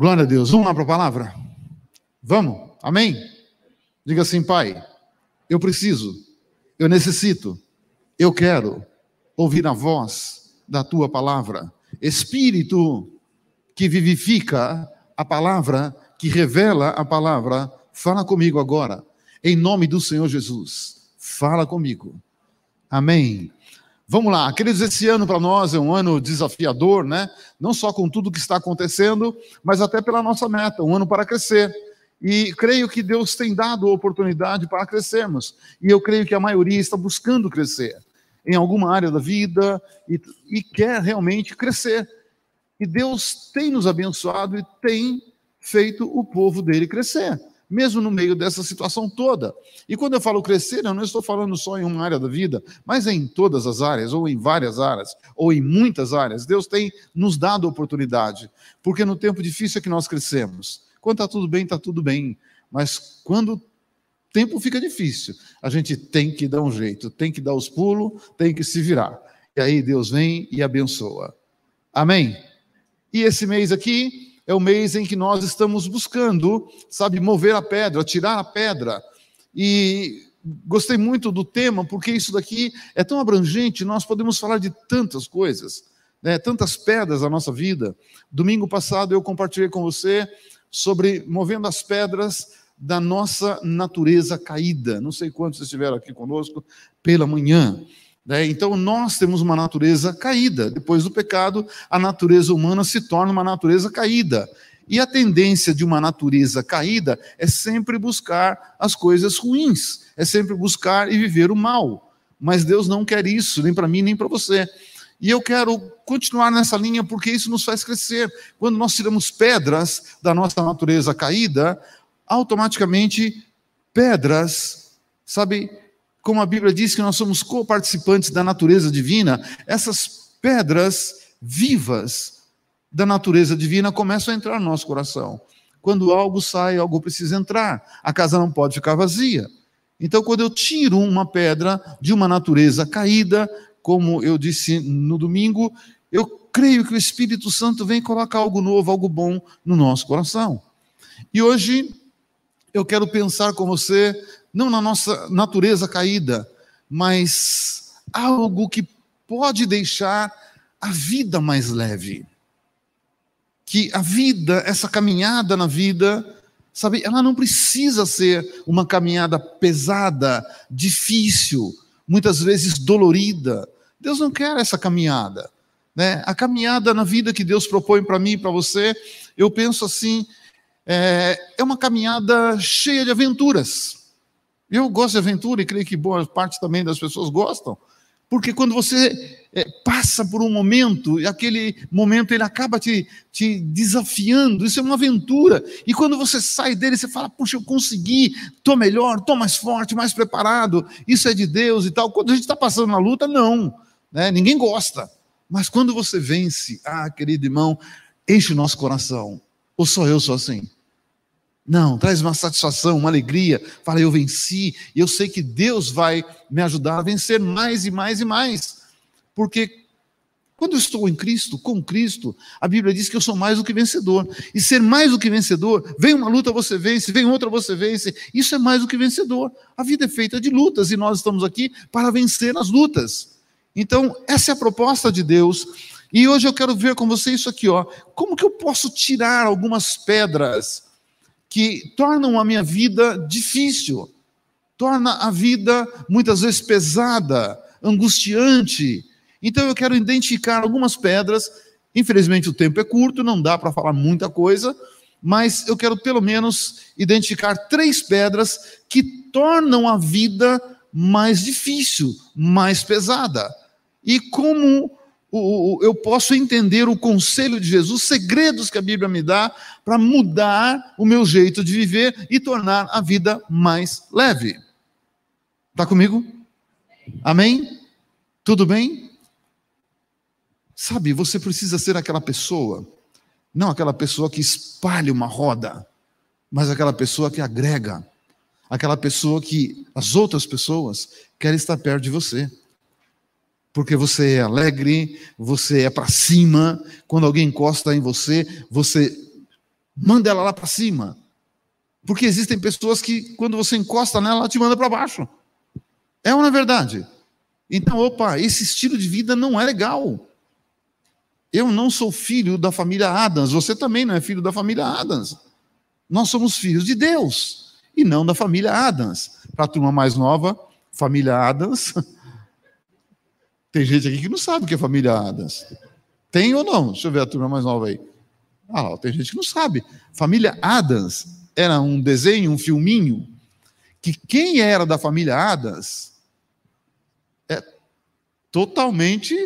Glória a Deus. Vamos lá para a palavra? Vamos? Amém? Diga assim, Pai, eu preciso, eu necessito, eu quero ouvir a voz da tua palavra. Espírito que vivifica a palavra, que revela a palavra, fala comigo agora, em nome do Senhor Jesus. Fala comigo. Amém. Vamos lá, queridos, esse ano para nós é um ano desafiador, né? Não só com tudo que está acontecendo, mas até pela nossa meta, um ano para crescer. E creio que Deus tem dado oportunidade para crescermos. E eu creio que a maioria está buscando crescer em alguma área da vida e, e quer realmente crescer. E Deus tem nos abençoado e tem feito o povo dele crescer mesmo no meio dessa situação toda. E quando eu falo crescer, eu não estou falando só em uma área da vida, mas em todas as áreas, ou em várias áreas, ou em muitas áreas. Deus tem nos dado oportunidade, porque no tempo difícil é que nós crescemos. Quando está tudo bem, está tudo bem. Mas quando o tempo fica difícil, a gente tem que dar um jeito, tem que dar os pulos, tem que se virar. E aí Deus vem e abençoa. Amém? E esse mês aqui, é o mês em que nós estamos buscando, sabe, mover a pedra, tirar a pedra. E gostei muito do tema, porque isso daqui é tão abrangente, nós podemos falar de tantas coisas, né, tantas pedras da nossa vida. Domingo passado eu compartilhei com você sobre movendo as pedras da nossa natureza caída. Não sei quantos estiveram aqui conosco pela manhã. Né? Então, nós temos uma natureza caída. Depois do pecado, a natureza humana se torna uma natureza caída. E a tendência de uma natureza caída é sempre buscar as coisas ruins, é sempre buscar e viver o mal. Mas Deus não quer isso, nem para mim, nem para você. E eu quero continuar nessa linha porque isso nos faz crescer. Quando nós tiramos pedras da nossa natureza caída, automaticamente pedras, sabe, como a Bíblia diz que nós somos co-participantes da natureza divina, essas pedras vivas da natureza divina começam a entrar no nosso coração. Quando algo sai, algo precisa entrar. A casa não pode ficar vazia. Então, quando eu tiro uma pedra de uma natureza caída, como eu disse no domingo, eu creio que o Espírito Santo vem colocar algo novo, algo bom no nosso coração. E hoje eu quero pensar com você não na nossa natureza caída, mas algo que pode deixar a vida mais leve. Que a vida, essa caminhada na vida, sabe, ela não precisa ser uma caminhada pesada, difícil, muitas vezes dolorida. Deus não quer essa caminhada. Né? A caminhada na vida que Deus propõe para mim e para você, eu penso assim, é, é uma caminhada cheia de aventuras. Eu gosto de aventura e creio que boa parte também das pessoas gostam, porque quando você é, passa por um momento, e aquele momento ele acaba te, te desafiando, isso é uma aventura, e quando você sai dele, você fala, puxa, eu consegui, estou melhor, estou mais forte, mais preparado, isso é de Deus e tal. Quando a gente está passando na luta, não, né? ninguém gosta, mas quando você vence, ah, querido irmão, enche o nosso coração, ou só eu sou assim? Não, traz uma satisfação, uma alegria. Fala, eu venci, eu sei que Deus vai me ajudar a vencer mais e mais e mais. Porque quando eu estou em Cristo, com Cristo, a Bíblia diz que eu sou mais do que vencedor. E ser mais do que vencedor, vem uma luta, você vence, vem outra, você vence. Isso é mais do que vencedor. A vida é feita de lutas e nós estamos aqui para vencer as lutas. Então, essa é a proposta de Deus. E hoje eu quero ver com você isso aqui, ó. Como que eu posso tirar algumas pedras? Que tornam a minha vida difícil, torna a vida muitas vezes pesada, angustiante. Então eu quero identificar algumas pedras. Infelizmente o tempo é curto, não dá para falar muita coisa, mas eu quero pelo menos identificar três pedras que tornam a vida mais difícil, mais pesada. E como eu posso entender o conselho de Jesus, segredos que a Bíblia me dá para mudar o meu jeito de viver e tornar a vida mais leve. Está comigo? Amém? Tudo bem? Sabe, você precisa ser aquela pessoa, não aquela pessoa que espalha uma roda, mas aquela pessoa que agrega, aquela pessoa que as outras pessoas querem estar perto de você porque você é alegre, você é para cima, quando alguém encosta em você, você Manda ela lá para cima. Porque existem pessoas que, quando você encosta nela, ela te manda para baixo. É não é verdade? Então, opa, esse estilo de vida não é legal. Eu não sou filho da família Adams, você também não é filho da família Adams. Nós somos filhos de Deus e não da família Adams. Para a turma mais nova, família Adams. Tem gente aqui que não sabe o que é família Adams. Tem ou não? Deixa eu ver a turma mais nova aí. Ah, tem gente que não sabe. Família Adams era um desenho, um filminho, que quem era da família Adams é totalmente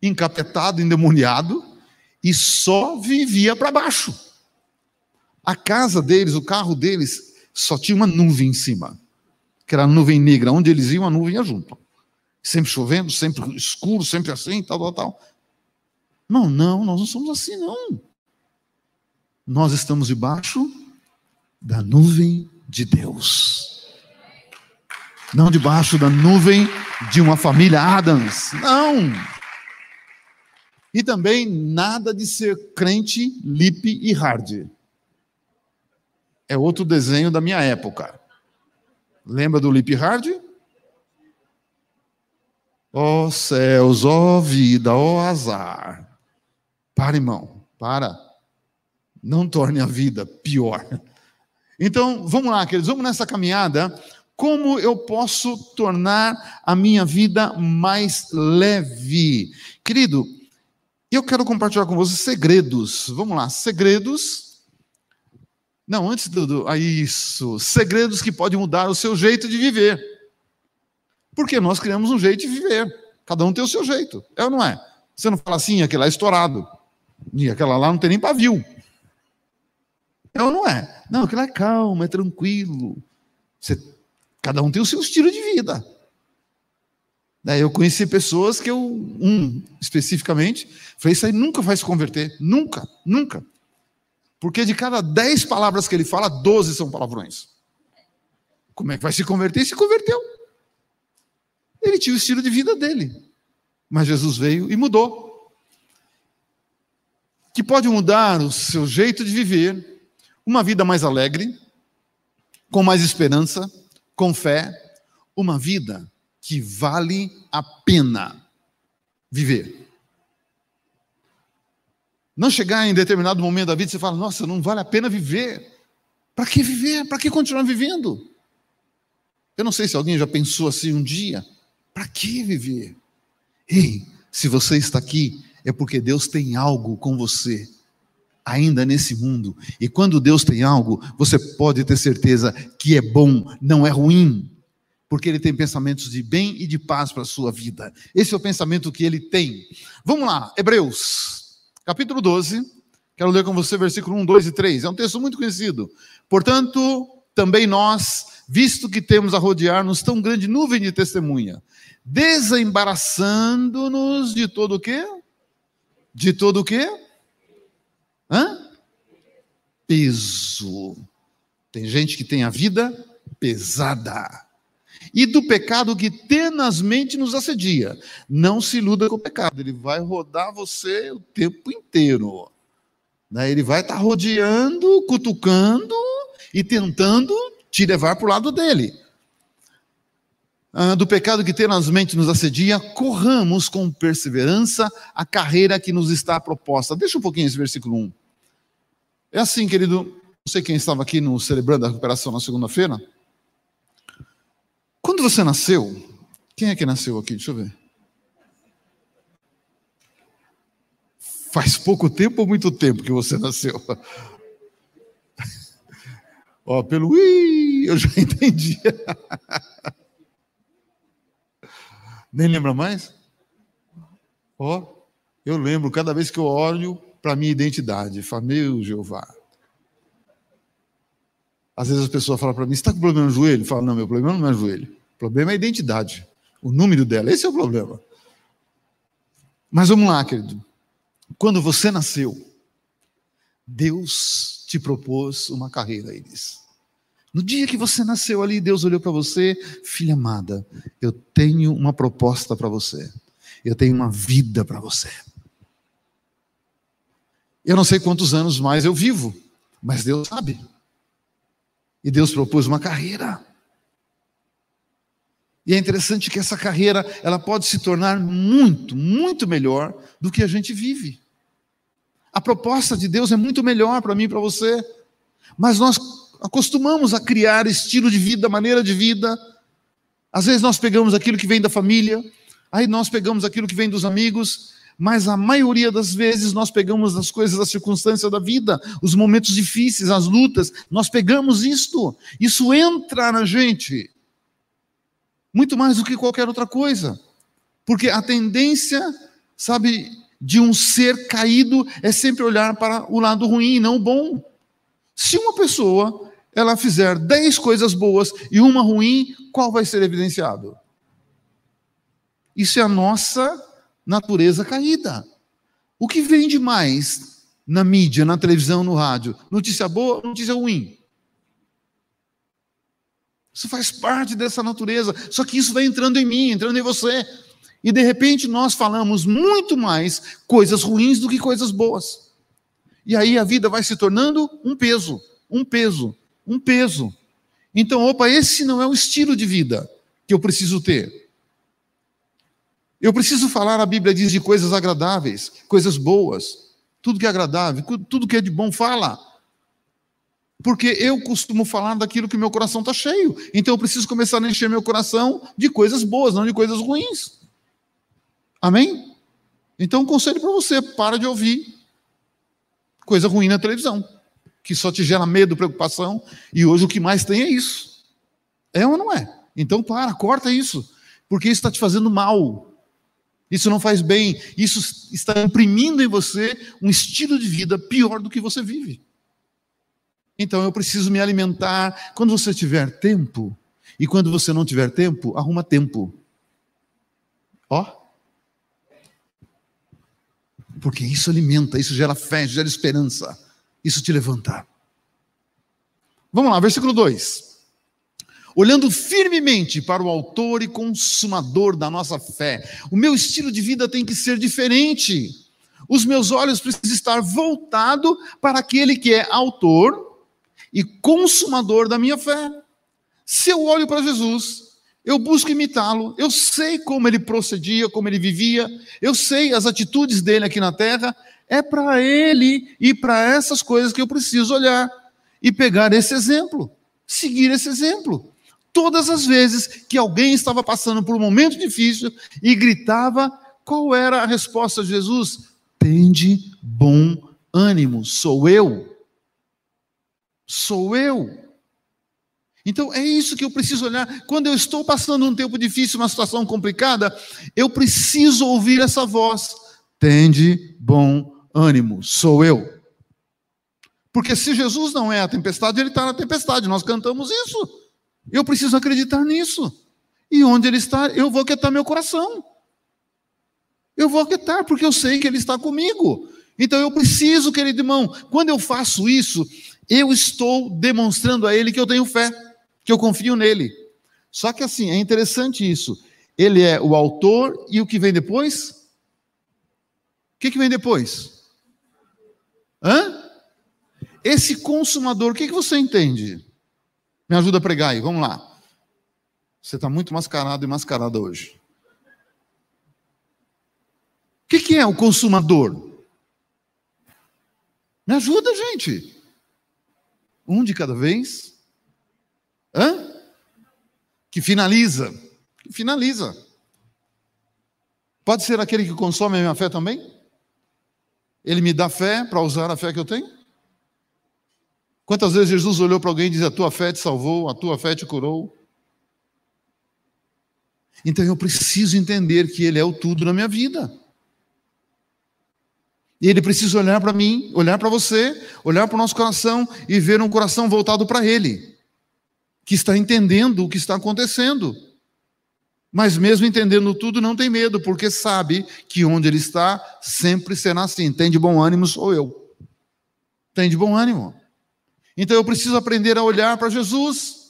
encapetado, endemoniado e só vivia para baixo. A casa deles, o carro deles, só tinha uma nuvem em cima, que era a nuvem negra. Onde eles iam, a nuvem ia junto. Sempre chovendo, sempre escuro, sempre assim, tal, tal, tal. Não, não, nós não somos assim, não. Nós estamos debaixo da nuvem de Deus. Não debaixo da nuvem de uma família Adams. Não. E também nada de ser crente, lip e hard. É outro desenho da minha época. Lembra do lip hard? Ó oh, céus, ó oh, vida, ó oh, azar. Para, irmão, para. Não torne a vida pior. Então, vamos lá, queridos, vamos nessa caminhada. Como eu posso tornar a minha vida mais leve? Querido, eu quero compartilhar com você segredos. Vamos lá, segredos. Não, antes do, do ah, isso, segredos que podem mudar o seu jeito de viver. Porque nós criamos um jeito de viver. Cada um tem o seu jeito. É ou não é? Você não fala assim, aquele lá é estourado. E aquela lá não tem nem pavio. É ou não é? Não, aquilo é calmo, é tranquilo. Você, cada um tem o seu estilo de vida. Né, eu conheci pessoas que eu, um especificamente, falei, isso aí nunca vai se converter. Nunca, nunca. Porque de cada dez palavras que ele fala, doze são palavrões. Como é que vai se converter? Se converteu. Ele tinha o estilo de vida dele. Mas Jesus veio e mudou. Que pode mudar o seu jeito de viver, uma vida mais alegre, com mais esperança, com fé, uma vida que vale a pena viver. Não chegar em determinado momento da vida e você fala, nossa, não vale a pena viver. Para que viver? Para que continuar vivendo? Eu não sei se alguém já pensou assim um dia. Para que viver? Ei, se você está aqui, é porque Deus tem algo com você ainda nesse mundo. E quando Deus tem algo, você pode ter certeza que é bom, não é ruim porque ele tem pensamentos de bem e de paz para a sua vida. Esse é o pensamento que ele tem. Vamos lá, Hebreus, capítulo 12. Quero ler com você versículo 1, 2 e 3. É um texto muito conhecido. Portanto, também nós, visto que temos a rodear-nos tão grande nuvem de testemunha, desembaraçando-nos de todo o quê? De todo o quê? Hã? Peso. Tem gente que tem a vida pesada e do pecado que tenazmente nos assedia. Não se iluda com o pecado, ele vai rodar você o tempo inteiro. Né? Ele vai estar tá rodeando, cutucando e tentando te levar para o lado dele. Ah, do pecado que tenazmente nos assedia, corramos com perseverança a carreira que nos está proposta. Deixa um pouquinho esse versículo 1. É assim, querido, não sei quem estava aqui no celebrando a recuperação na segunda-feira. Quando você nasceu, quem é que nasceu aqui? Deixa eu ver. Faz pouco tempo ou muito tempo que você nasceu? Ó, pelo ui, eu já entendi. Nem lembra mais? Ó, eu lembro cada vez que eu olho para minha identidade, falo, meu Jeová. Às vezes as pessoas falam para mim, você está com problema no joelho? Eu falo, não, meu problema não é o joelho. O problema é a identidade. O número dela. Esse é o problema. Mas vamos lá, querido. Quando você nasceu, Deus te propôs uma carreira, eles. No dia que você nasceu ali, Deus olhou para você, filha amada, eu tenho uma proposta para você. Eu tenho uma vida para você. Eu não sei quantos anos mais eu vivo. Mas Deus sabe. E Deus propôs uma carreira. E é interessante que essa carreira, ela pode se tornar muito, muito melhor do que a gente vive. A proposta de Deus é muito melhor para mim e para você. Mas nós acostumamos a criar estilo de vida, maneira de vida. Às vezes nós pegamos aquilo que vem da família, aí nós pegamos aquilo que vem dos amigos, mas a maioria das vezes nós pegamos as coisas, as circunstâncias da vida, os momentos difíceis, as lutas, nós pegamos isto, isso entra na gente, muito mais do que qualquer outra coisa, porque a tendência, sabe, de um ser caído é sempre olhar para o lado ruim, não o bom. Se uma pessoa ela fizer dez coisas boas e uma ruim, qual vai ser evidenciado? Isso é a nossa natureza caída. O que vende mais na mídia, na televisão, no rádio? Notícia boa, notícia ruim? Isso faz parte dessa natureza. Só que isso vai entrando em mim, entrando em você. E de repente nós falamos muito mais coisas ruins do que coisas boas. E aí a vida vai se tornando um peso, um peso, um peso. Então, opa, esse não é o estilo de vida que eu preciso ter. Eu preciso falar, a Bíblia diz, de coisas agradáveis, coisas boas. Tudo que é agradável, tudo que é de bom, fala. Porque eu costumo falar daquilo que meu coração está cheio. Então eu preciso começar a encher meu coração de coisas boas, não de coisas ruins. Amém? Então, um conselho para você: para de ouvir coisa ruim na televisão, que só te gera medo, preocupação, e hoje o que mais tem é isso. É ou não é? Então, para, corta isso, porque isso está te fazendo mal. Isso não faz bem, isso está imprimindo em você um estilo de vida pior do que você vive. Então eu preciso me alimentar. Quando você tiver tempo, e quando você não tiver tempo, arruma tempo. Ó. Porque isso alimenta, isso gera fé, gera esperança, isso te levanta. Vamos lá, versículo 2 olhando firmemente para o Autor e Consumador da nossa fé. O meu estilo de vida tem que ser diferente. Os meus olhos precisam estar voltados para aquele que é Autor e Consumador da minha fé. Se eu olho para Jesus, eu busco imitá-lo, eu sei como ele procedia, como ele vivia, eu sei as atitudes dele aqui na terra, é para ele e para essas coisas que eu preciso olhar e pegar esse exemplo, seguir esse exemplo todas as vezes que alguém estava passando por um momento difícil e gritava, qual era a resposta de Jesus? Tende bom ânimo, sou eu. Sou eu. Então é isso que eu preciso olhar. Quando eu estou passando um tempo difícil, uma situação complicada, eu preciso ouvir essa voz. Tende bom ânimo, sou eu. Porque se Jesus não é a tempestade, ele está na tempestade. Nós cantamos isso. Eu preciso acreditar nisso. E onde Ele está, eu vou aquietar meu coração. Eu vou aquietar, porque eu sei que Ele está comigo. Então eu preciso, querido irmão, quando eu faço isso, eu estou demonstrando a Ele que eu tenho fé, que eu confio nele. Só que assim, é interessante isso. Ele é o autor e o que vem depois? O que, que vem depois? Hã? Esse consumador, o que, que você entende? Me ajuda a pregar aí, vamos lá. Você está muito mascarado e mascarada hoje. O que, que é o consumador? Me ajuda, gente. Um de cada vez. Hã? Que finaliza. Que finaliza. Pode ser aquele que consome a minha fé também? Ele me dá fé para usar a fé que eu tenho? Quantas vezes Jesus olhou para alguém e disse: A tua fé te salvou, a tua fé te curou? Então eu preciso entender que Ele é o tudo na minha vida. E Ele precisa olhar para mim, olhar para você, olhar para o nosso coração e ver um coração voltado para Ele, que está entendendo o que está acontecendo. Mas mesmo entendendo tudo, não tem medo, porque sabe que onde Ele está sempre será assim. Tem de bom ânimo, sou eu. Tem de bom ânimo. Então eu preciso aprender a olhar para Jesus.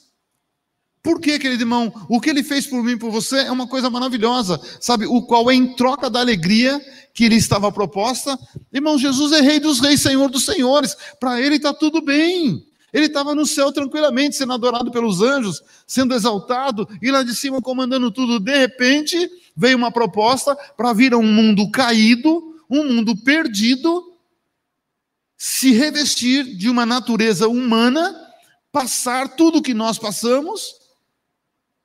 Por quê, querido irmão? O que ele fez por mim e por você é uma coisa maravilhosa, sabe? O qual é em troca da alegria que lhe estava proposta. Irmão, Jesus é Rei dos Reis, Senhor dos Senhores. Para ele está tudo bem. Ele estava no céu tranquilamente, sendo adorado pelos anjos, sendo exaltado, e lá de cima comandando tudo. De repente, veio uma proposta para vir a um mundo caído, um mundo perdido, se revestir de uma natureza humana, passar tudo o que nós passamos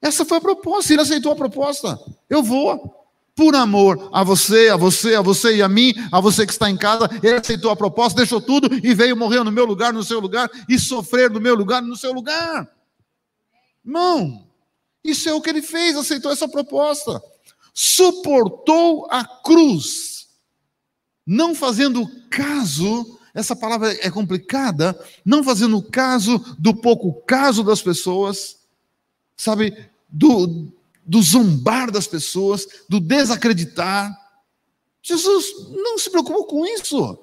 essa foi a proposta, ele aceitou a proposta. Eu vou. Por amor a você, a você, a você e a mim, a você que está em casa, ele aceitou a proposta, deixou tudo e veio morrer no meu lugar, no seu lugar, e sofrer no meu lugar, no seu lugar. Não, isso é o que ele fez, aceitou essa proposta. Suportou a cruz, não fazendo caso, essa palavra é complicada, não fazendo caso do pouco caso das pessoas, sabe, do, do zombar das pessoas, do desacreditar. Jesus não se preocupou com isso.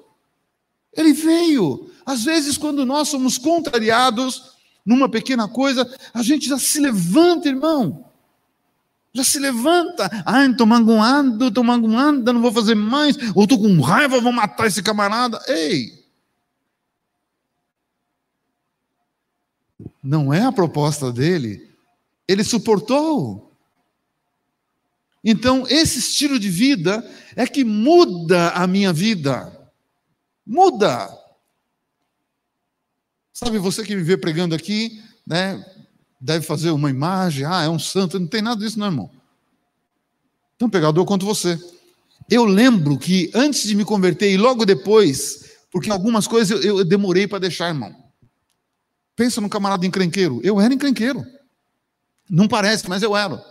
Ele veio. Às vezes, quando nós somos contrariados numa pequena coisa, a gente já se levanta, irmão. Já se levanta. Ah, estou magoando, estou magoando, não vou fazer mais. Ou estou com raiva, vou matar esse camarada. Ei! Não é a proposta dele ele suportou. Então, esse estilo de vida é que muda a minha vida. Muda. Sabe, você que me vê pregando aqui, né, deve fazer uma imagem, ah, é um santo, não tem nada disso, não, irmão. Tão pegador quanto você. Eu lembro que antes de me converter e logo depois, porque algumas coisas eu, eu demorei para deixar, irmão. Pensa no camarada encrenqueiro. Eu era encrenqueiro. Não parece, mas eu era.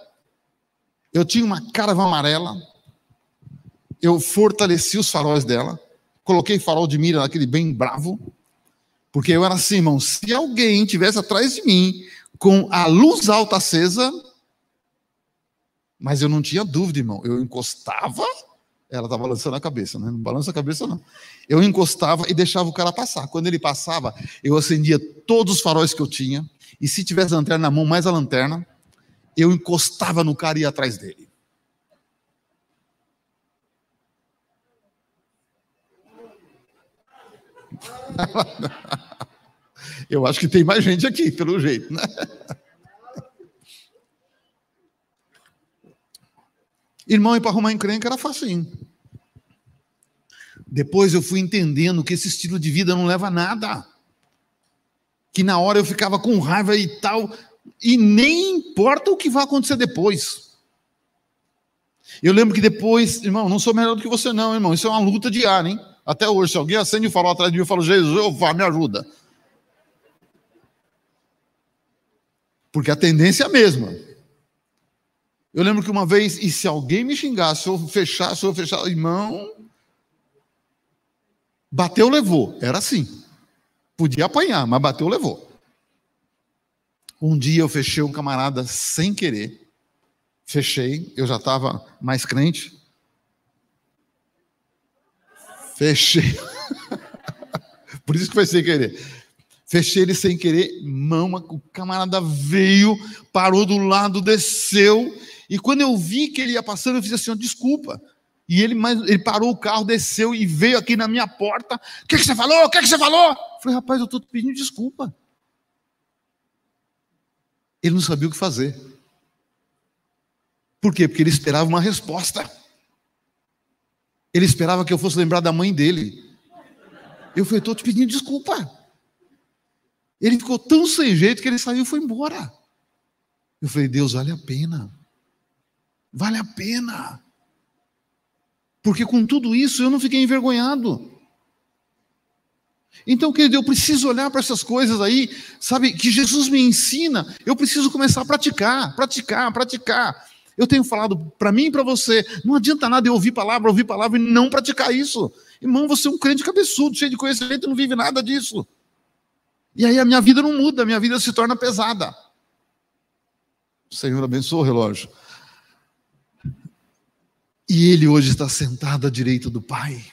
Eu tinha uma cara amarela, eu fortaleci os faróis dela, coloquei farol de mira naquele bem bravo, porque eu era assim, irmão, se alguém tivesse atrás de mim com a luz alta acesa, mas eu não tinha dúvida, irmão, eu encostava, ela estava balançando a cabeça, né? Não balança a cabeça, não. Eu encostava e deixava o cara passar. Quando ele passava, eu acendia todos os faróis que eu tinha, e se tivesse a lanterna na mão, mais a lanterna, eu encostava no cara e ia atrás dele. Eu acho que tem mais gente aqui, pelo jeito, né? Irmão, e para arrumar encrenca era facinho. Depois eu fui entendendo que esse estilo de vida não leva a nada que na hora eu ficava com raiva e tal, e nem importa o que vai acontecer depois. Eu lembro que depois, irmão, não sou melhor do que você, não, irmão. Isso é uma luta diária, hein? Até hoje, se alguém acende o farol atrás de mim, eu falo, Jesus, vá, me ajuda. Porque a tendência é a mesma. Eu lembro que uma vez, e se alguém me xingasse, se eu fechasse, se eu fechasse, irmão, bateu, levou. Era assim. Podia apanhar, mas bateu, levou. Um dia eu fechei um camarada sem querer. Fechei, eu já estava mais crente. Fechei. Por isso que foi sem querer. Fechei ele sem querer, mão, o camarada veio, parou do lado, desceu, e quando eu vi que ele ia passando, eu fiz assim: desculpa. E ele, mais, ele parou o carro, desceu e veio aqui na minha porta. O que, que você falou? O que, que você falou? Eu falei, rapaz, eu estou pedindo desculpa. Ele não sabia o que fazer. Por quê? Porque ele esperava uma resposta. Ele esperava que eu fosse lembrar da mãe dele. Eu falei, estou te pedindo desculpa. Ele ficou tão sem jeito que ele saiu e foi embora. Eu falei, Deus, vale a pena. Vale a pena. Porque com tudo isso eu não fiquei envergonhado. Então, querido, eu preciso olhar para essas coisas aí, sabe, que Jesus me ensina, eu preciso começar a praticar, praticar, praticar. Eu tenho falado para mim e para você, não adianta nada eu ouvir palavra, ouvir palavra e não praticar isso. Irmão, você é um crente cabeçudo, cheio de conhecimento e não vive nada disso. E aí a minha vida não muda, a minha vida se torna pesada. O Senhor abençoe o relógio. E ele hoje está sentado à direita do Pai.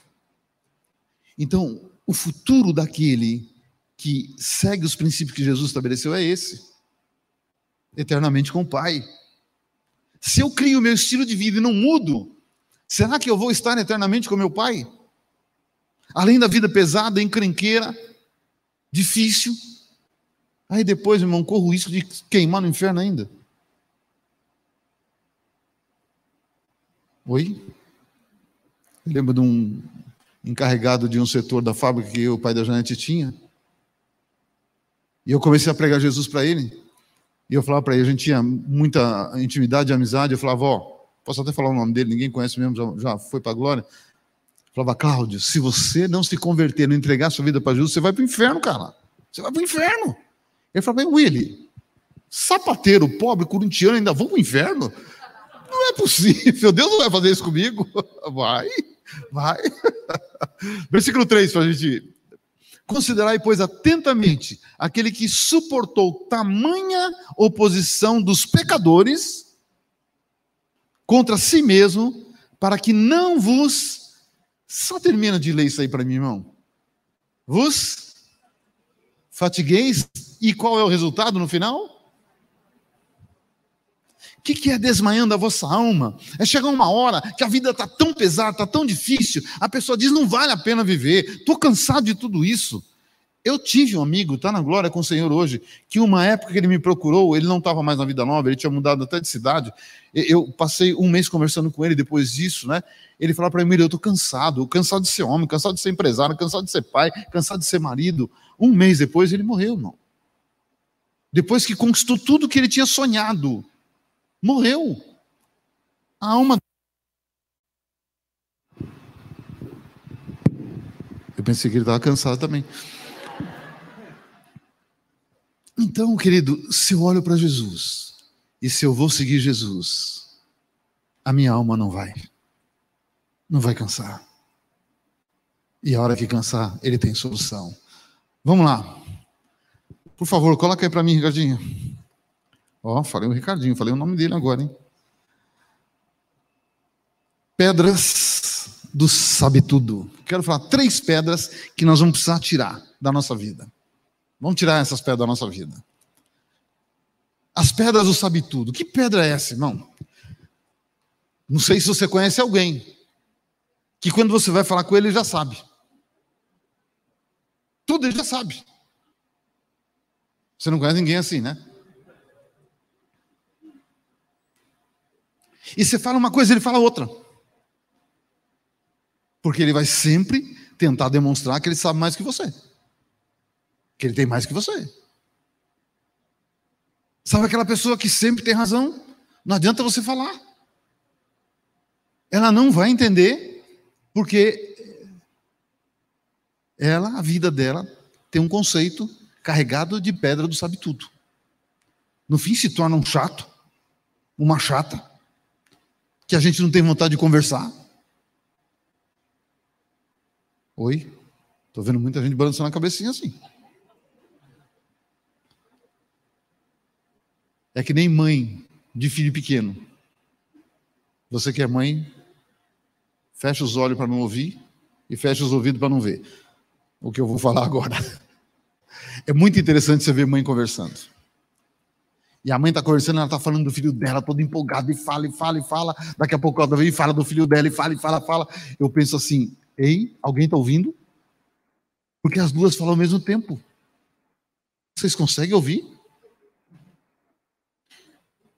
Então, o futuro daquele que segue os princípios que Jesus estabeleceu é esse. eternamente com o Pai. Se eu crio o meu estilo de vida e não mudo, será que eu vou estar eternamente com meu Pai? Além da vida pesada, encrenqueira, difícil, aí depois, irmão, corro o risco de queimar no inferno ainda. Oi? Lembro de um encarregado de um setor da fábrica que o pai da Janete tinha. E eu comecei a pregar Jesus para ele. E eu falava para ele, a gente tinha muita intimidade amizade. Eu falava, ó, posso até falar o nome dele, ninguém conhece mesmo, já, já foi para a glória. Eu falava, Cláudio, se você não se converter, não entregar sua vida para Jesus, você vai para o inferno, cara. Você vai para o inferno. Ele falava, Willy, sapateiro, pobre, corintiano, ainda vão para o inferno? Não é possível, Deus não vai fazer isso comigo. Vai, vai. Versículo 3 para a gente Considerai, pois, atentamente aquele que suportou tamanha oposição dos pecadores contra si mesmo, para que não vos. Só termina de ler isso aí para mim, irmão. Vos fatigueis, e qual é o resultado no final? Que, que é desmanhando a vossa alma? É chegar uma hora que a vida está tão pesada, está tão difícil, a pessoa diz: não vale a pena viver, estou cansado de tudo isso. Eu tive um amigo, está na glória com o Senhor hoje, que uma época que ele me procurou, ele não estava mais na vida nova, ele tinha mudado até de cidade. Eu passei um mês conversando com ele depois disso, né? Ele falou para mim: eu estou cansado, cansado de ser homem, cansado de ser empresário, cansado de ser pai, cansado de ser marido. Um mês depois ele morreu, irmão. Depois que conquistou tudo que ele tinha sonhado. Morreu. A alma. Eu pensei que ele estava cansado também. Então, querido, se eu olho para Jesus e se eu vou seguir Jesus, a minha alma não vai. Não vai cansar. E a hora que cansar, ele tem solução. Vamos lá. Por favor, coloca aí para mim, Ricardinho. Ó, oh, falei o Ricardinho, falei o nome dele agora, hein? Pedras do sabe tudo. Quero falar três pedras que nós vamos precisar tirar da nossa vida. Vamos tirar essas pedras da nossa vida. As pedras do sabe tudo. Que pedra é essa, irmão? Não sei se você conhece alguém que quando você vai falar com ele, ele já sabe. Tudo ele já sabe. Você não conhece ninguém assim, né? E você fala uma coisa, ele fala outra. Porque ele vai sempre tentar demonstrar que ele sabe mais que você. Que ele tem mais que você. Sabe aquela pessoa que sempre tem razão? Não adianta você falar. Ela não vai entender, porque ela, a vida dela, tem um conceito carregado de pedra do sabe tudo. No fim se torna um chato, uma chata que a gente não tem vontade de conversar? Oi? Estou vendo muita gente balançando a cabecinha assim. É que nem mãe de filho pequeno. Você que é mãe, fecha os olhos para não ouvir e fecha os ouvidos para não ver. O que eu vou falar agora. É muito interessante você ver mãe conversando. E a mãe está conversando, ela está falando do filho dela, toda empolgada, e fala, e fala, e fala. Daqui a pouco ela vem e fala do filho dela, e fala, e fala, fala. Eu penso assim, ei, alguém está ouvindo? Porque as duas falam ao mesmo tempo. Vocês conseguem ouvir?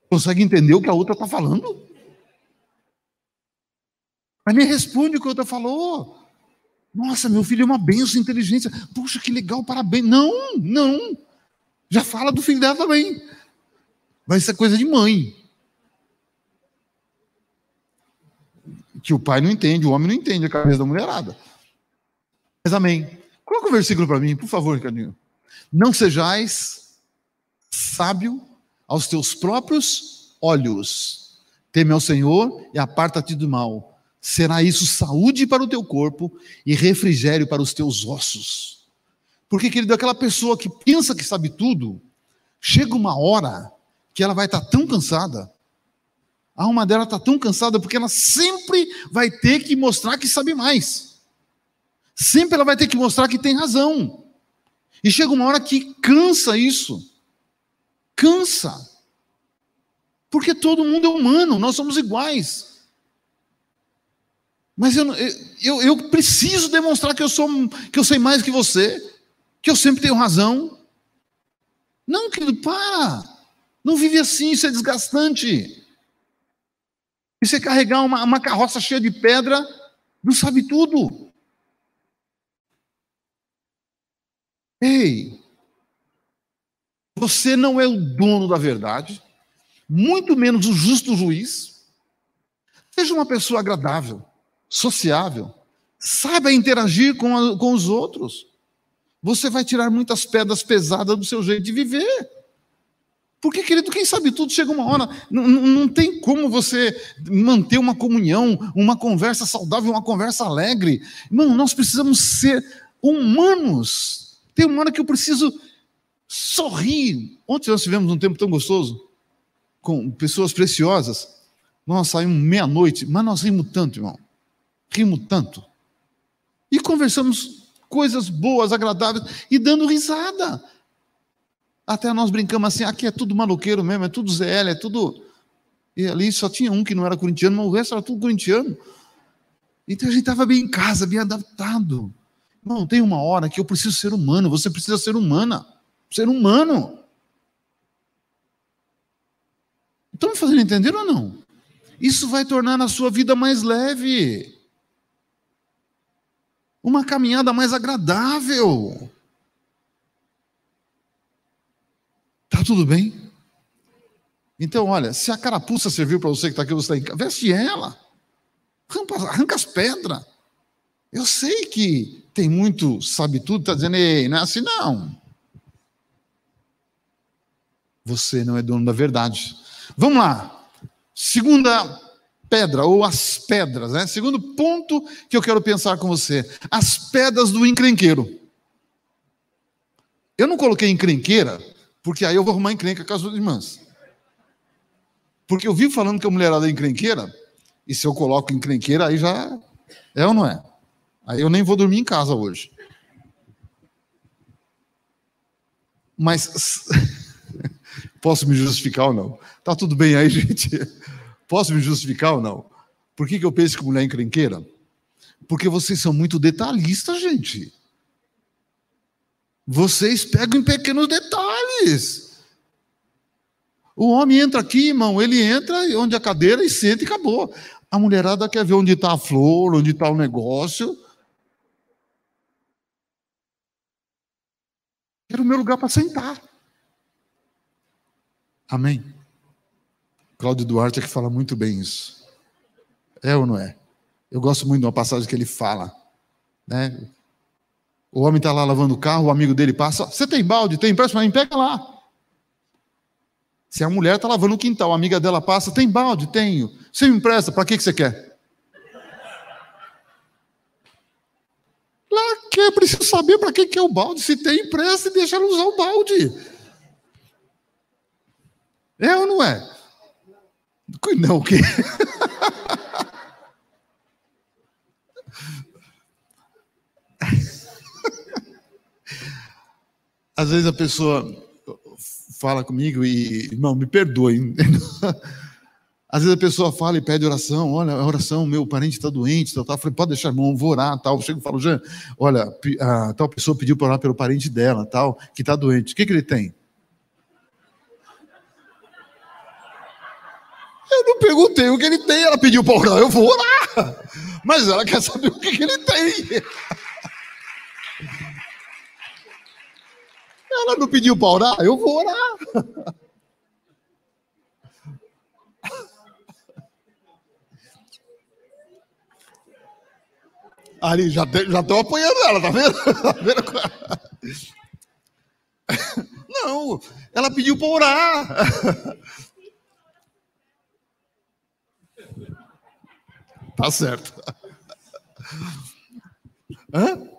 Conseguem entender o que a outra está falando? Mas nem responde o que a outra falou. Nossa, meu filho é uma benção, inteligência. Puxa, que legal, parabéns. Não, não. Já fala do filho dela também. Vai ser coisa de mãe. Que o pai não entende, o homem não entende a cabeça da mulherada. Mas amém. Coloca o versículo para mim, por favor, Ricardinho. Não sejais sábio aos teus próprios olhos. Teme ao Senhor e aparta-te do mal. Será isso saúde para o teu corpo e refrigério para os teus ossos. Porque, querido, aquela pessoa que pensa que sabe tudo, chega uma hora que ela vai estar tão cansada. A alma dela está tão cansada porque ela sempre vai ter que mostrar que sabe mais. Sempre ela vai ter que mostrar que tem razão. E chega uma hora que cansa isso. Cansa. Porque todo mundo é humano, nós somos iguais. Mas eu, eu, eu preciso demonstrar que eu, sou, que eu sei mais que você, que eu sempre tenho razão. Não, querido, para. Não vive assim, isso é desgastante. E você carregar uma, uma carroça cheia de pedra, não sabe tudo. Ei, você não é o dono da verdade, muito menos o justo juiz. Seja uma pessoa agradável, sociável, saiba interagir com, a, com os outros. Você vai tirar muitas pedras pesadas do seu jeito de viver. Porque, querido, quem sabe tudo chega uma hora, não, não tem como você manter uma comunhão, uma conversa saudável, uma conversa alegre. Irmão, nós precisamos ser humanos. Tem uma hora que eu preciso sorrir. Ontem nós tivemos um tempo tão gostoso, com pessoas preciosas. Nós saímos meia-noite, mas nós rimos tanto, irmão. Rimos tanto. E conversamos coisas boas, agradáveis, e dando risada. Até nós brincamos assim, aqui é tudo maluqueiro mesmo, é tudo ZL, é tudo. E ali só tinha um que não era corintiano, mas o resto era tudo corintiano. Então a gente estava bem em casa, bem adaptado. Não, tem uma hora que eu preciso ser humano, você precisa ser humana. Ser humano. Estão me fazendo entender ou não? Isso vai tornar a sua vida mais leve. Uma caminhada mais agradável. Tudo bem? Então, olha, se a carapuça serviu para você que está aqui, você está em casa, veste ela. Arranca, arranca as pedras. Eu sei que tem muito sabe tudo, está dizendo, ei, não é assim não. Você não é dono da verdade. Vamos lá. Segunda pedra, ou as pedras, né? Segundo ponto que eu quero pensar com você: as pedras do encrenqueiro. Eu não coloquei encrenqueira, porque aí eu vou arrumar encrenca com as irmãs. Porque eu vi falando que a mulherada é encrenqueira, e se eu coloco encrenqueira, aí já é ou não é? Aí eu nem vou dormir em casa hoje. Mas Posso me justificar ou não? Tá tudo bem aí, gente? Posso me justificar ou não? Por que, que eu penso que mulher é encrenqueira? Porque vocês são muito detalhistas, gente. Vocês pegam em pequenos detalhes. O homem entra aqui, irmão, ele entra onde a cadeira e senta e acabou. A mulherada quer ver onde está a flor, onde está o negócio. Quero o meu lugar para sentar. Amém? Cláudio Duarte é que fala muito bem isso. É ou não é? Eu gosto muito de uma passagem que ele fala. Né? O homem está lá lavando o carro, o amigo dele passa. Você tem balde? Tem? Presta para mim, pega lá. Se a mulher está lavando o quintal, a amiga dela passa, tem balde? Tenho. Você me empresta, para que, que você quer? Lá que preciso saber para que, que é o balde. Se tem, empresta e deixa ela usar o balde. É ou não é? Não, o quê? Às vezes a pessoa fala comigo e, irmão, me perdoe. Às vezes a pessoa fala e pede oração, olha, a oração, meu parente está doente, tal, tal. Falei, pode deixar, irmão, vou orar, tal. Chego e falo, Jean, olha, a tal pessoa pediu para orar pelo parente dela, tal, que está doente. O que, que ele tem? Eu não perguntei o que ele tem, ela pediu para orar, eu vou orar. Mas ela quer saber o que, que ele tem. Ela não pediu para orar, eu vou orar. Ali, já estou apanhando ela, tá vendo? Tá vendo? Não, ela pediu para orar. Tá certo. Hã?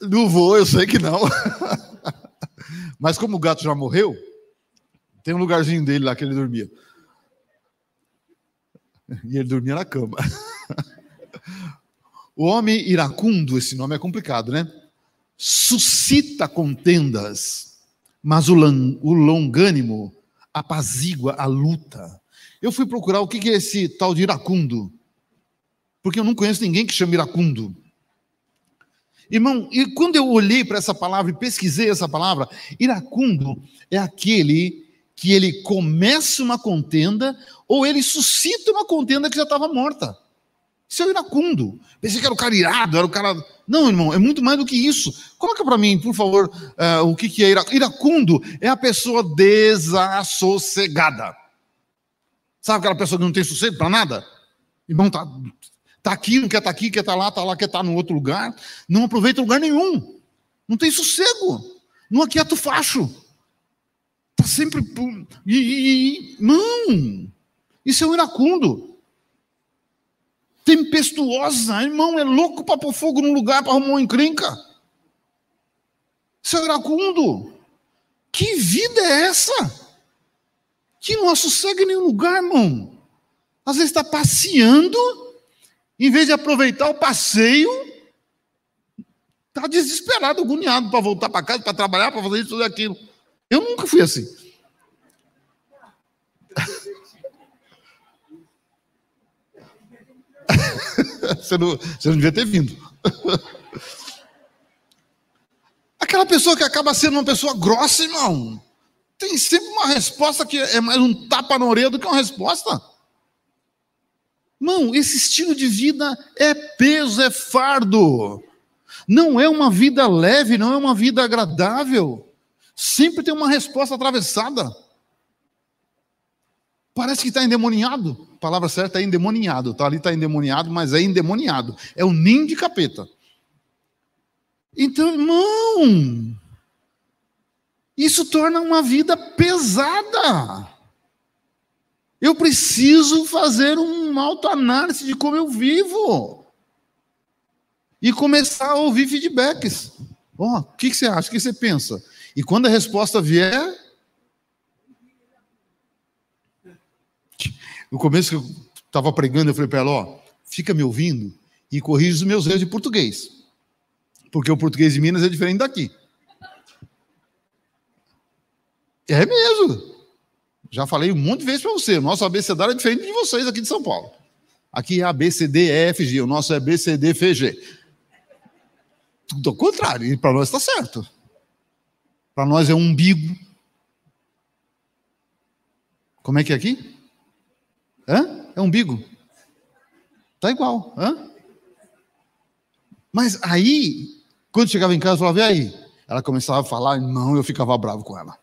Não vou, eu sei que não. Mas como o gato já morreu, tem um lugarzinho dele lá que ele dormia. E ele dormia na cama. O homem iracundo, esse nome é complicado, né? Suscita contendas, mas o longânimo apazigua a luta. Eu fui procurar o que é esse tal de iracundo, porque eu não conheço ninguém que chama iracundo. Irmão, e quando eu olhei para essa palavra e pesquisei essa palavra, iracundo é aquele que ele começa uma contenda ou ele suscita uma contenda que já estava morta. Isso é o iracundo. Pensei que era o cara irado, era o cara. Não, irmão, é muito mais do que isso. Coloca para mim, por favor, uh, o que, que é iracundo. Iracundo é a pessoa desassossegada. Sabe aquela pessoa que não tem sossego para nada? Irmão, tá, tá aqui, não quer estar tá aqui, quer estar tá lá, tá lá, quer estar tá no outro lugar. Não aproveita lugar nenhum. Não tem sossego. Não aquieta o facho. Está sempre. E, não! Isso é um iracundo tempestuosa, irmão, é louco para pôr fogo num lugar para arrumar uma encrenca. Isso é iracundo. Que vida é essa? Que não sossega em nenhum lugar, irmão. Às vezes está passeando, em vez de aproveitar o passeio, está desesperado, agoniado para voltar para casa, para trabalhar, para fazer isso e aquilo. Eu nunca fui assim. você, não, você não devia ter vindo. Aquela pessoa que acaba sendo uma pessoa grossa, irmão, tem sempre uma resposta que é mais um tapa na orelha do que uma resposta. Irmão, esse estilo de vida é peso, é fardo. Não é uma vida leve, não é uma vida agradável. Sempre tem uma resposta atravessada. Parece que está endemoniado. A palavra certa é endemoniado. Tá? Ali está endemoniado, mas é endemoniado. É o ninho de capeta. Então, irmão, isso torna uma vida pesada. Eu preciso fazer uma autoanálise de como eu vivo. E começar a ouvir feedbacks. Ó, oh, o que, que você acha? O que você pensa? E quando a resposta vier, No começo que eu estava pregando, eu falei para ela: ó, fica me ouvindo e corrija os meus erros de português. Porque o português de Minas é diferente daqui. É mesmo. Já falei um monte de vezes para você. O nosso abecedário é diferente de vocês aqui de São Paulo. Aqui é A, B, C, D, E, F, G. O nosso é B, C, D, F, G. Tudo ao contrário. E para nós está certo. Para nós é um umbigo. Como é que é aqui? Hã? É umbigo. Tá igual. Hã? Mas aí, quando chegava em casa, eu falava, e aí? Ela começava a falar, não, eu ficava bravo com ela.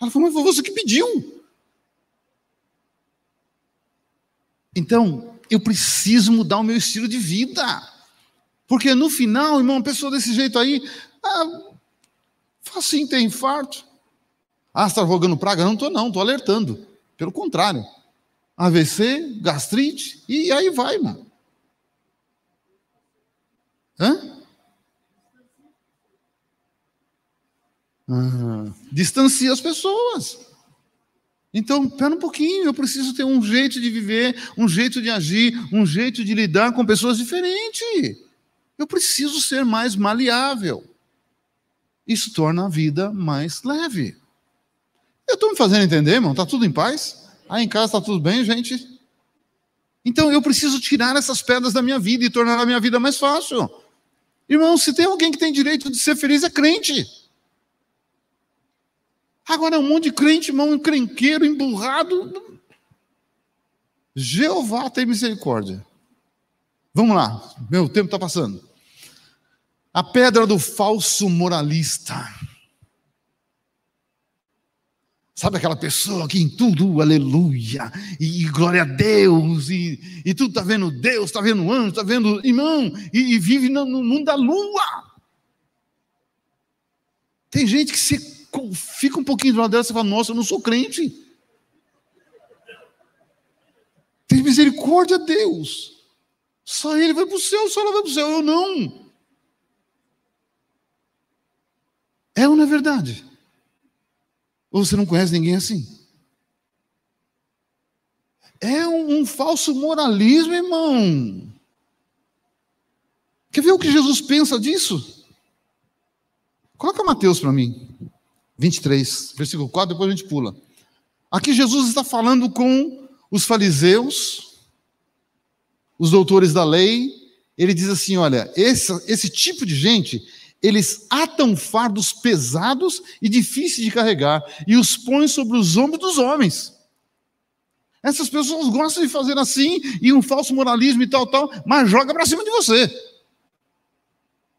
Ela falou, mas foi você que pediu. Então, eu preciso mudar o meu estilo de vida. Porque no final, irmão, uma pessoa desse jeito aí, ah, assim, tem infarto. Ah, está rogando praga? Não estou não, estou alertando. Pelo contrário. AVC, gastrite, e aí vai, mano. Hã? Ah, distancia as pessoas. Então, pera um pouquinho, eu preciso ter um jeito de viver, um jeito de agir, um jeito de lidar com pessoas diferentes. Eu preciso ser mais maleável. Isso torna a vida mais leve. Eu estou me fazendo entender, irmão? Está tudo em paz? Aí em casa está tudo bem, gente? Então eu preciso tirar essas pedras da minha vida e tornar a minha vida mais fácil. Irmão, se tem alguém que tem direito de ser feliz, é crente. Agora é um monte de crente, irmão, encrenqueiro, emburrado. Jeová tem misericórdia. Vamos lá, meu tempo está passando. A pedra do falso moralista. Sabe aquela pessoa que em tudo, aleluia, e, e glória a Deus, e, e tudo está vendo Deus, está vendo anjo, está vendo irmão, e, e vive no, no, mundo da lua. Tem gente que se, fica um pouquinho do lado dela e fala: Nossa, eu não sou crente. Tem misericórdia, Deus. Só ele vai para o céu, só ela vai para o céu, eu não. É ou não é verdade? Ou você não conhece ninguém assim? É um, um falso moralismo, irmão. Quer ver o que Jesus pensa disso? Coloca Mateus para mim. 23, versículo 4, depois a gente pula. Aqui Jesus está falando com os fariseus, os doutores da lei. Ele diz assim: olha, esse, esse tipo de gente, eles atam fardos pesados e difíceis de carregar e os põem sobre os ombros dos homens. Essas pessoas gostam de fazer assim e um falso moralismo e tal, tal, mas joga para cima de você.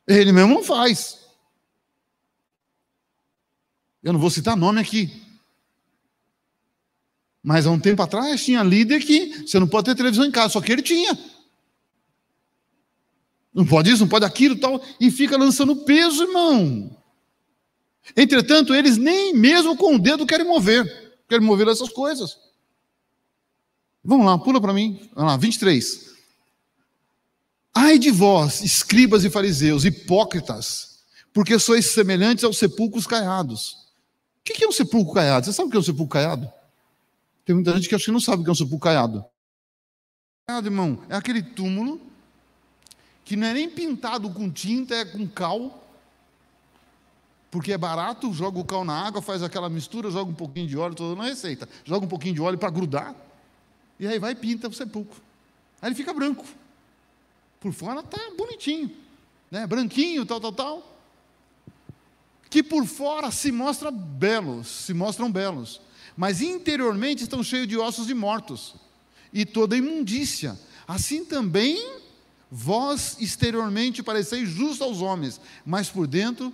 Ele mesmo não faz. Eu não vou citar nome aqui. Mas há um tempo atrás tinha líder que você não pode ter televisão em casa, só que ele tinha. Não pode isso, não pode aquilo tal, e fica lançando peso, irmão. Entretanto, eles nem mesmo com o dedo querem mover, querem mover essas coisas. Vamos lá, pula para mim. Vamos lá, 23. Ai de vós, escribas e fariseus, hipócritas, porque sois semelhantes aos sepulcros caiados. O que é um sepulcro caiado? Você sabe o que é um sepulcro caiado? Tem muita gente que acha que não sabe o que é um sepulcro caiado. Caiado, irmão, é aquele túmulo que não é nem pintado com tinta, é com cal, porque é barato, joga o cal na água, faz aquela mistura, joga um pouquinho de óleo, toda na receita, joga um pouquinho de óleo para grudar, e aí vai e pinta o sepulcro. Aí ele fica branco. Por fora está bonitinho, né? branquinho, tal, tal, tal. Que por fora se mostra belos, se mostram belos, mas interiormente estão cheios de ossos de mortos e toda imundícia. Assim também vós exteriormente pareceis justos aos homens, mas por dentro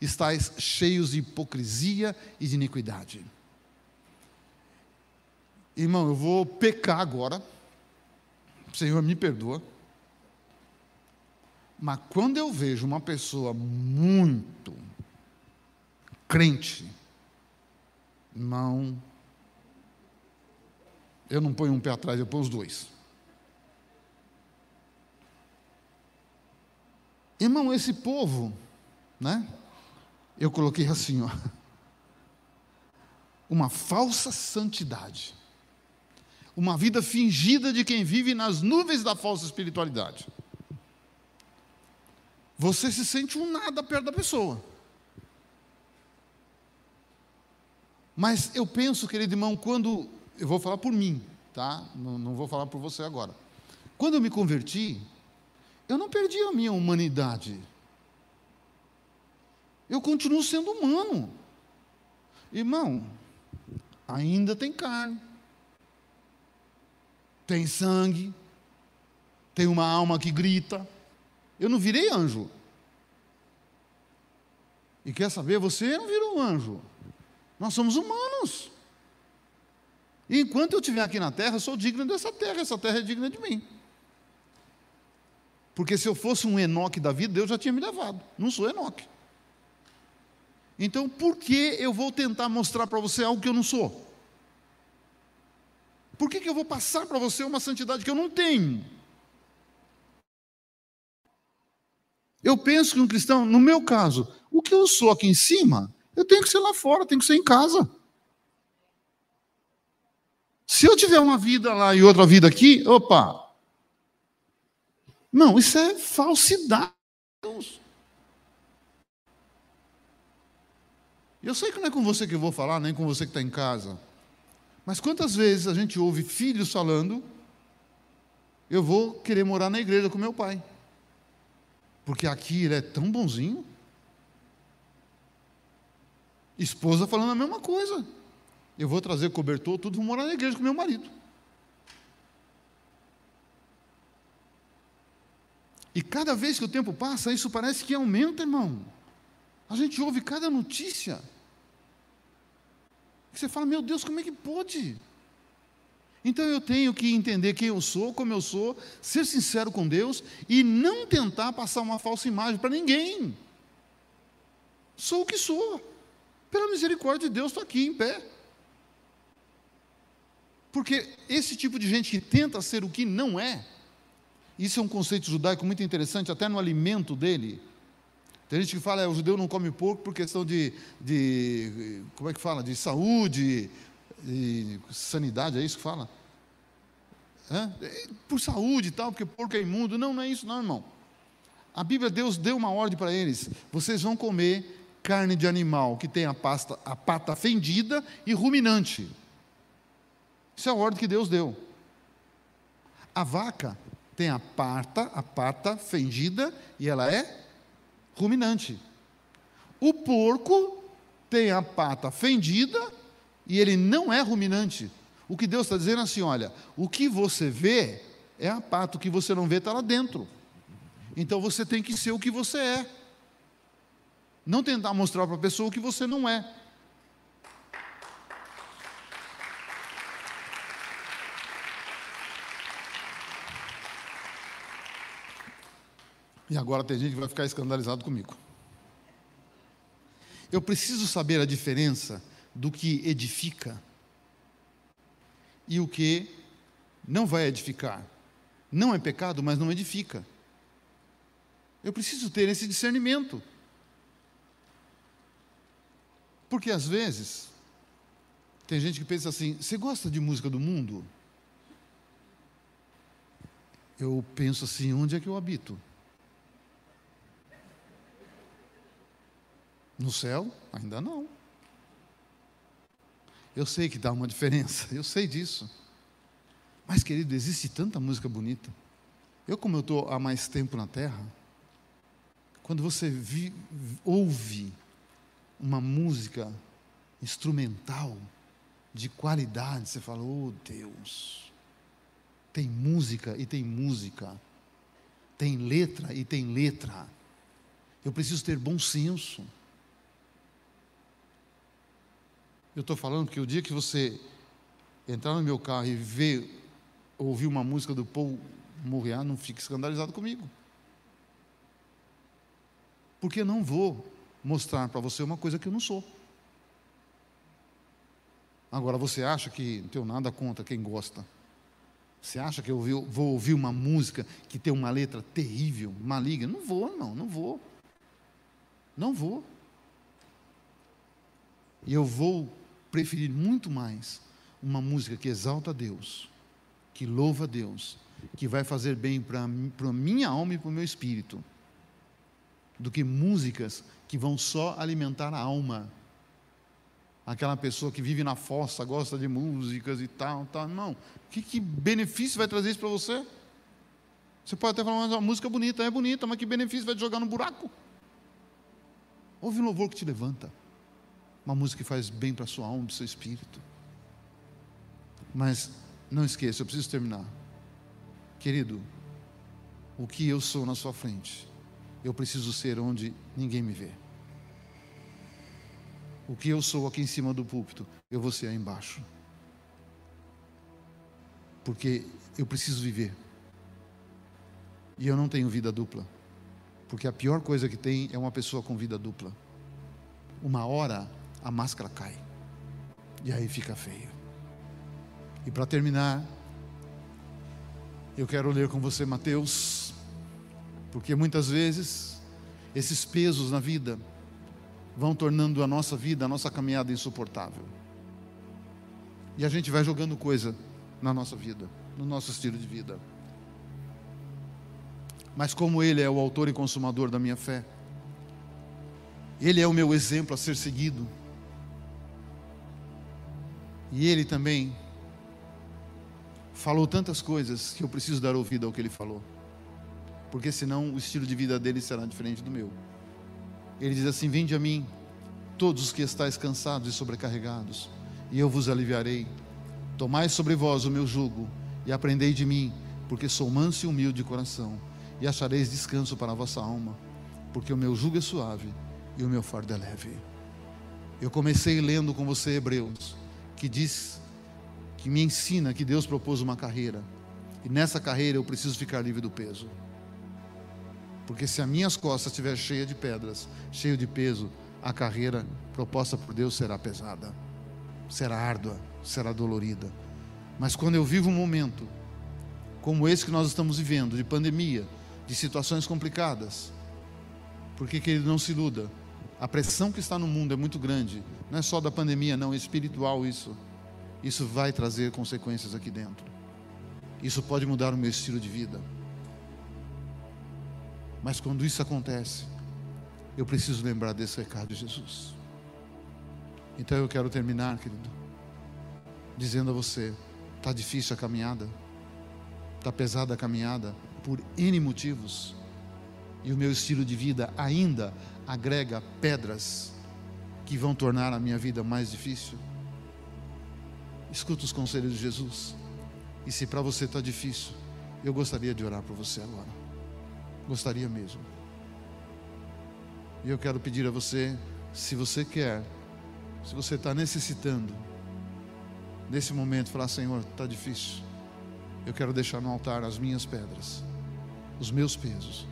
estáis cheios de hipocrisia e de iniquidade. Irmão, eu vou pecar agora. Senhor, me perdoa. Mas quando eu vejo uma pessoa muito crente, não, eu não ponho um pé atrás, eu ponho os dois. Irmão, esse povo, né? Eu coloquei assim, ó. Uma falsa santidade. Uma vida fingida de quem vive nas nuvens da falsa espiritualidade você se sente um nada perto da pessoa. Mas eu penso, querido irmão, quando. Eu vou falar por mim, tá? Não, não vou falar por você agora. Quando eu me converti, eu não perdi a minha humanidade. Eu continuo sendo humano. Irmão, ainda tem carne, tem sangue, tem uma alma que grita. Eu não virei anjo. E quer saber, você não virou anjo. Nós somos humanos. E enquanto eu estiver aqui na terra, eu sou digno dessa terra, essa terra é digna de mim. Porque se eu fosse um Enoque da vida, Deus já tinha me levado. Não sou Enoque. Então, por que eu vou tentar mostrar para você algo que eu não sou? Por que, que eu vou passar para você uma santidade que eu não tenho? Eu penso que um cristão, no meu caso, o que eu sou aqui em cima, eu tenho que ser lá fora, tenho que ser em casa. Se eu tiver uma vida lá e outra vida aqui, opa. Não, isso é falsidade. Eu sei que não é com você que eu vou falar, nem com você que está em casa. Mas quantas vezes a gente ouve filhos falando, eu vou querer morar na igreja com meu pai porque aqui ele é tão bonzinho. Esposa falando a mesma coisa. Eu vou trazer cobertor, tudo, vou morar na igreja com meu marido. E cada vez que o tempo passa, isso parece que aumenta, irmão. A gente ouve cada notícia. Você fala, meu Deus, como é que pode? Então eu tenho que entender quem eu sou, como eu sou, ser sincero com Deus e não tentar passar uma falsa imagem para ninguém. Sou o que sou. Pela misericórdia de Deus, estou aqui em pé. Porque esse tipo de gente que tenta ser o que não é, isso é um conceito judaico muito interessante, até no alimento dele. Tem gente que fala, é, o judeu não come porco por questão de, de como é que fala, de saúde, e sanidade, é isso que fala? É? Por saúde e tal, porque porco é imundo. Não, não é isso, não, irmão. A Bíblia, Deus deu uma ordem para eles: vocês vão comer carne de animal que tem a, pasta, a pata fendida e ruminante. Isso é a ordem que Deus deu. A vaca tem a pata, a pata fendida e ela é ruminante. O porco tem a pata fendida e ele não é ruminante. O que Deus está dizendo é assim: olha, o que você vê é a pata, o que você não vê está lá dentro. Então você tem que ser o que você é. Não tentar mostrar para a pessoa o que você não é. E agora tem gente que vai ficar escandalizado comigo. Eu preciso saber a diferença do que edifica e o que não vai edificar. Não é pecado, mas não edifica. Eu preciso ter esse discernimento. Porque às vezes, tem gente que pensa assim: você gosta de música do mundo? Eu penso assim: onde é que eu habito? No céu? Ainda não. Eu sei que dá uma diferença, eu sei disso. Mas, querido, existe tanta música bonita. Eu, como eu estou há mais tempo na Terra, quando você vi, ouve uma música instrumental de qualidade, você fala: Oh Deus, tem música e tem música, tem letra e tem letra. Eu preciso ter bom senso. Eu estou falando que o dia que você entrar no meu carro e ver, ouvir uma música do Paul Moriá, não fique escandalizado comigo. Porque não vou mostrar para você uma coisa que eu não sou. Agora, você acha que não tenho nada contra quem gosta? Você acha que eu vou ouvir uma música que tem uma letra terrível, maligna? Não vou, não, não vou. Não vou. E eu vou preferir muito mais uma música que exalta a Deus, que louva a Deus, que vai fazer bem para a minha alma e para o meu espírito, do que músicas que vão só alimentar a alma. Aquela pessoa que vive na fossa, gosta de músicas e tal, tal. Não. Que, que benefício vai trazer isso para você? Você pode até falar, mas a música é bonita, é bonita, mas que benefício vai te jogar no buraco? Ouve um louvor que te levanta uma música que faz bem para a sua alma, para o seu espírito. Mas não esqueça, eu preciso terminar. Querido, o que eu sou na sua frente, eu preciso ser onde ninguém me vê. O que eu sou aqui em cima do púlpito, eu vou ser aí embaixo. Porque eu preciso viver. E eu não tenho vida dupla. Porque a pior coisa que tem é uma pessoa com vida dupla. Uma hora a máscara cai. E aí fica feio. E para terminar, eu quero ler com você Mateus, porque muitas vezes esses pesos na vida vão tornando a nossa vida, a nossa caminhada insuportável. E a gente vai jogando coisa na nossa vida, no nosso estilo de vida. Mas como Ele é o autor e consumador da minha fé, Ele é o meu exemplo a ser seguido, e ele também falou tantas coisas que eu preciso dar ouvido ao que ele falou. Porque senão o estilo de vida dele será diferente do meu. Ele diz assim: Vinde a mim, todos os que estáis cansados e sobrecarregados, e eu vos aliviarei. Tomai sobre vós o meu jugo e aprendei de mim, porque sou manso e humilde de coração, e achareis descanso para a vossa alma, porque o meu jugo é suave e o meu fardo é leve. Eu comecei lendo com você Hebreus que diz, que me ensina que Deus propôs uma carreira. E nessa carreira eu preciso ficar livre do peso. Porque se as minhas costas estiver cheia de pedras, cheio de peso, a carreira proposta por Deus será pesada, será árdua, será dolorida. Mas quando eu vivo um momento como esse que nós estamos vivendo, de pandemia, de situações complicadas, porque que ele não se iluda, a pressão que está no mundo é muito grande. Não é só da pandemia, não, é espiritual isso. Isso vai trazer consequências aqui dentro. Isso pode mudar o meu estilo de vida. Mas quando isso acontece, eu preciso lembrar desse recado de Jesus. Então eu quero terminar, querido, dizendo a você: Está difícil a caminhada, está pesada a caminhada, por N motivos, e o meu estilo de vida ainda agrega pedras que vão tornar a minha vida mais difícil. Escuta os conselhos de Jesus. E se para você está difícil, eu gostaria de orar por você agora. Gostaria mesmo. E eu quero pedir a você, se você quer, se você está necessitando, nesse momento, falar: Senhor, está difícil. Eu quero deixar no altar as minhas pedras, os meus pesos,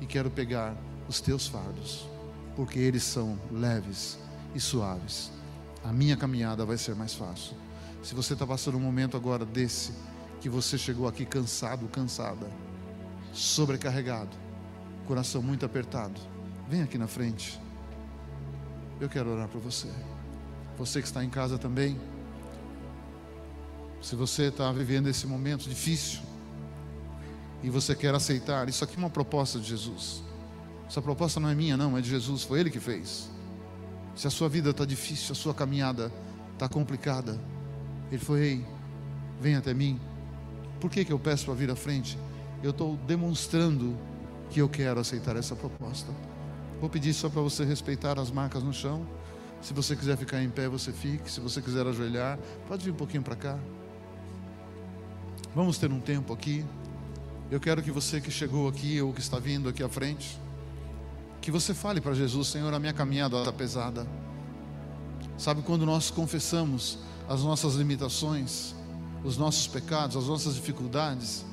e quero pegar os teus fardos, porque eles são leves e suaves. A minha caminhada vai ser mais fácil. Se você está passando um momento agora desse, que você chegou aqui cansado, cansada, sobrecarregado, coração muito apertado, vem aqui na frente. Eu quero orar por você. Você que está em casa também. Se você está vivendo esse momento difícil e você quer aceitar, isso aqui é uma proposta de Jesus. Essa proposta não é minha, não, é de Jesus, foi Ele que fez. Se a sua vida está difícil, a sua caminhada está complicada, Ele foi, ei, vem até mim. Por que, que eu peço para vir à frente? Eu estou demonstrando que eu quero aceitar essa proposta. Vou pedir só para você respeitar as marcas no chão. Se você quiser ficar em pé, você fique. Se você quiser ajoelhar, pode vir um pouquinho para cá. Vamos ter um tempo aqui. Eu quero que você que chegou aqui ou que está vindo aqui à frente, que você fale para Jesus: Senhor, a minha caminhada está pesada. Sabe quando nós confessamos as nossas limitações, os nossos pecados, as nossas dificuldades,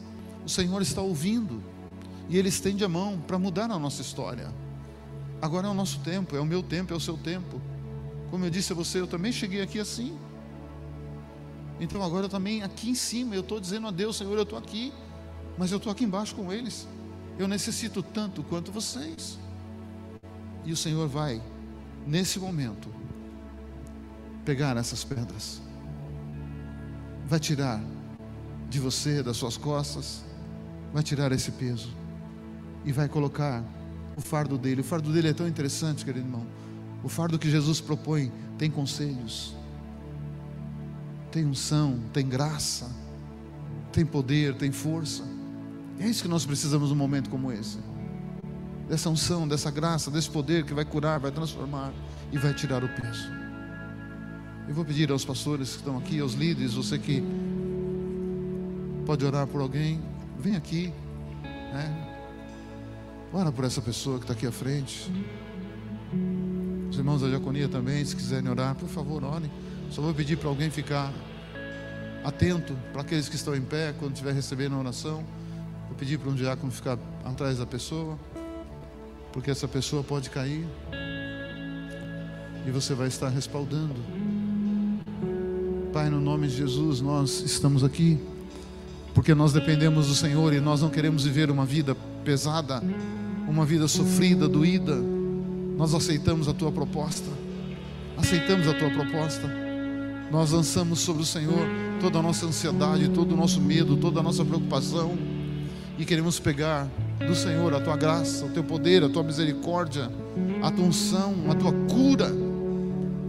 o Senhor está ouvindo e Ele estende a mão para mudar a nossa história. Agora é o nosso tempo, é o meu tempo, é o seu tempo. Como eu disse a você, eu também cheguei aqui assim. Então agora eu também aqui em cima, eu estou dizendo a Deus, Senhor, eu estou aqui, mas eu estou aqui embaixo com eles. Eu necessito tanto quanto vocês. E o Senhor vai, nesse momento, pegar essas pedras vai tirar de você, das suas costas, vai tirar esse peso e vai colocar o fardo dele. O fardo dele é tão interessante, querido irmão. O fardo que Jesus propõe tem conselhos, tem unção, tem graça, tem poder, tem força. É isso que nós precisamos num momento como esse. Dessa unção, dessa graça, desse poder que vai curar, vai transformar e vai tirar o peso. Eu vou pedir aos pastores que estão aqui, aos líderes, você que pode orar por alguém, vem aqui, né? Ora por essa pessoa que está aqui à frente. Os irmãos da diaconia também, se quiserem orar, por favor, orem. Só vou pedir para alguém ficar atento para aqueles que estão em pé quando estiver recebendo a oração. Vou pedir para um diácono ficar atrás da pessoa, porque essa pessoa pode cair e você vai estar respaldando. Pai, no nome de Jesus, nós estamos aqui porque nós dependemos do Senhor e nós não queremos viver uma vida pesada, uma vida sofrida, doída. Nós aceitamos a tua proposta, aceitamos a tua proposta. Nós lançamos sobre o Senhor toda a nossa ansiedade, todo o nosso medo, toda a nossa preocupação e queremos pegar do Senhor a tua graça, o teu poder, a tua misericórdia, a tua unção, a tua cura.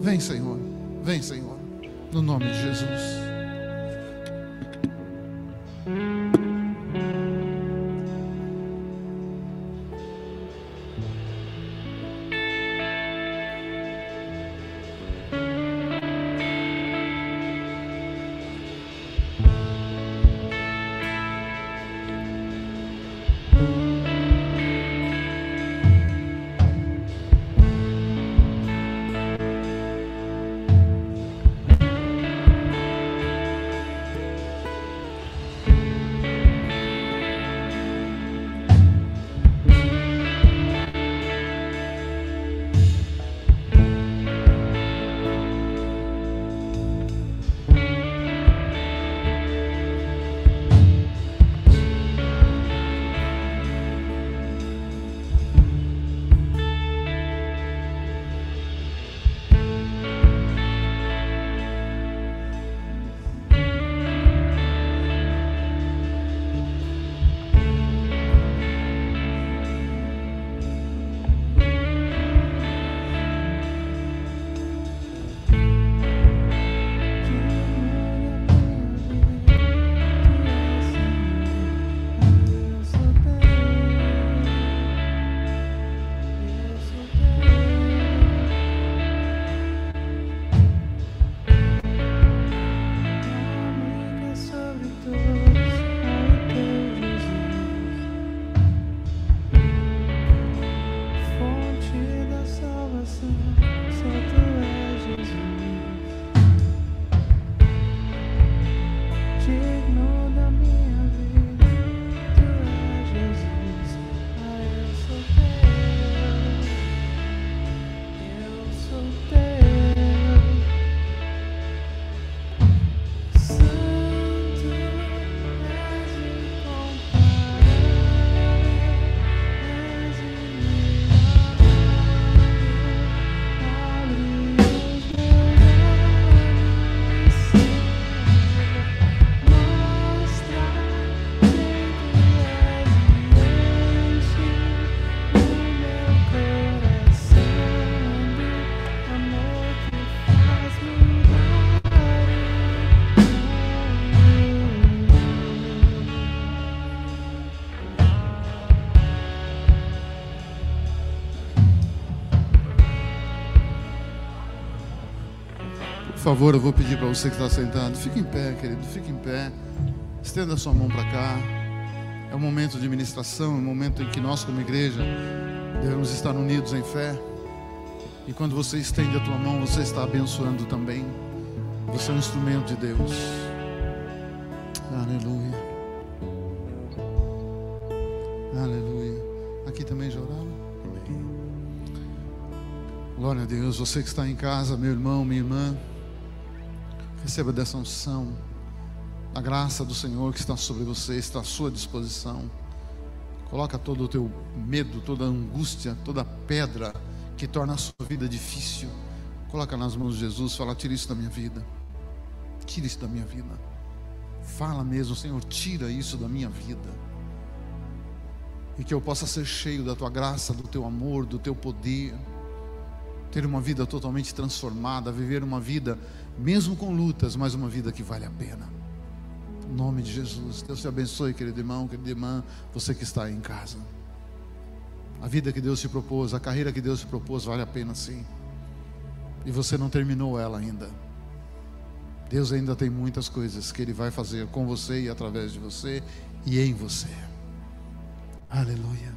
Vem, Senhor, vem, Senhor no nome de Jesus. Favor, eu vou pedir para você que está sentado, fique em pé, querido, fique em pé. Estenda sua mão para cá. É um momento de ministração, é um momento em que nós, como igreja, devemos estar unidos em fé. E quando você estende a tua mão, você está abençoando também. Você é um instrumento de Deus. Aleluia. Aleluia. Aqui também já oraram? Amém. Glória a Deus. Você que está em casa, meu irmão, minha irmã, receba dessa unção. A graça do Senhor que está sobre você está à sua disposição. Coloca todo o teu medo, toda a angústia, toda a pedra que torna a sua vida difícil. Coloca nas mãos de Jesus, fala: tira isso da minha vida. Tira isso da minha vida. Fala mesmo, Senhor, tira isso da minha vida. E que eu possa ser cheio da tua graça, do teu amor, do teu poder. Ter uma vida totalmente transformada, viver uma vida, mesmo com lutas, mas uma vida que vale a pena. Em nome de Jesus. Deus te abençoe, querido irmão, querida irmã, você que está aí em casa. A vida que Deus te propôs, a carreira que Deus te propôs, vale a pena sim. E você não terminou ela ainda. Deus ainda tem muitas coisas que Ele vai fazer com você e através de você e em você. Aleluia.